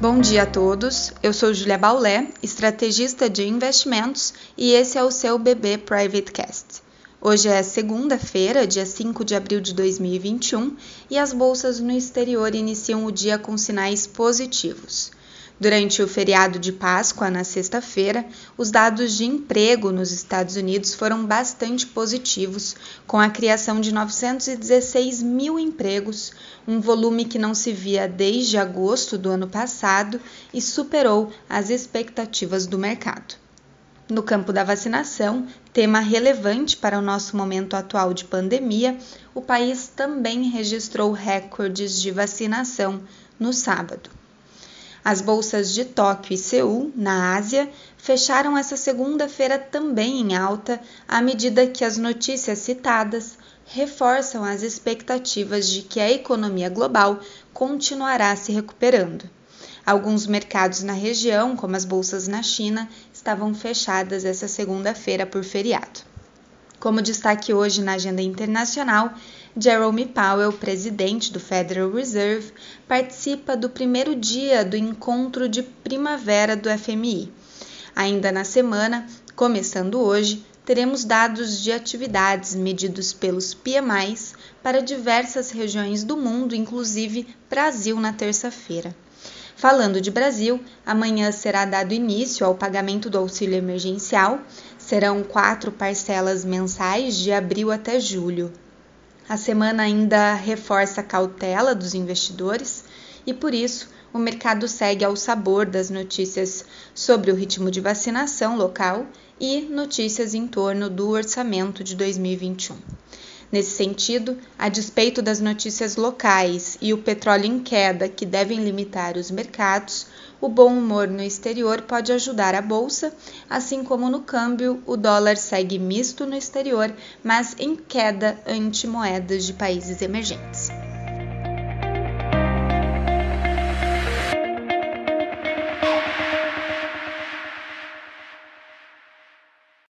Bom dia a todos. Eu sou Julia Baulé, estrategista de investimentos, e esse é o seu BB Private Cast. Hoje é segunda-feira, dia 5 de abril de 2021, e as bolsas no exterior iniciam o dia com sinais positivos. Durante o feriado de Páscoa, na sexta-feira, os dados de emprego nos Estados Unidos foram bastante positivos, com a criação de 916 mil empregos, um volume que não se via desde agosto do ano passado e superou as expectativas do mercado. No campo da vacinação, tema relevante para o nosso momento atual de pandemia, o país também registrou recordes de vacinação no sábado. As bolsas de Tóquio e Seul, na Ásia, fecharam essa segunda-feira também em alta, à medida que as notícias citadas reforçam as expectativas de que a economia global continuará se recuperando. Alguns mercados na região, como as bolsas na China, estavam fechadas essa segunda-feira por feriado. Como destaque hoje na agenda internacional, Jerome Powell, presidente do Federal Reserve, participa do primeiro dia do encontro de primavera do FMI. Ainda na semana, começando hoje, teremos dados de atividades medidos pelos PMIs para diversas regiões do mundo, inclusive Brasil na terça-feira. Falando de Brasil, amanhã será dado início ao pagamento do auxílio emergencial. Serão quatro parcelas mensais de abril até julho. A semana ainda reforça a cautela dos investidores e, por isso, o mercado segue ao sabor das notícias sobre o ritmo de vacinação local e notícias em torno do orçamento de 2021. Nesse sentido, a despeito das notícias locais e o petróleo em queda que devem limitar os mercados, o bom humor no exterior pode ajudar a bolsa, assim como no câmbio, o dólar segue misto no exterior, mas em queda ante moedas de países emergentes.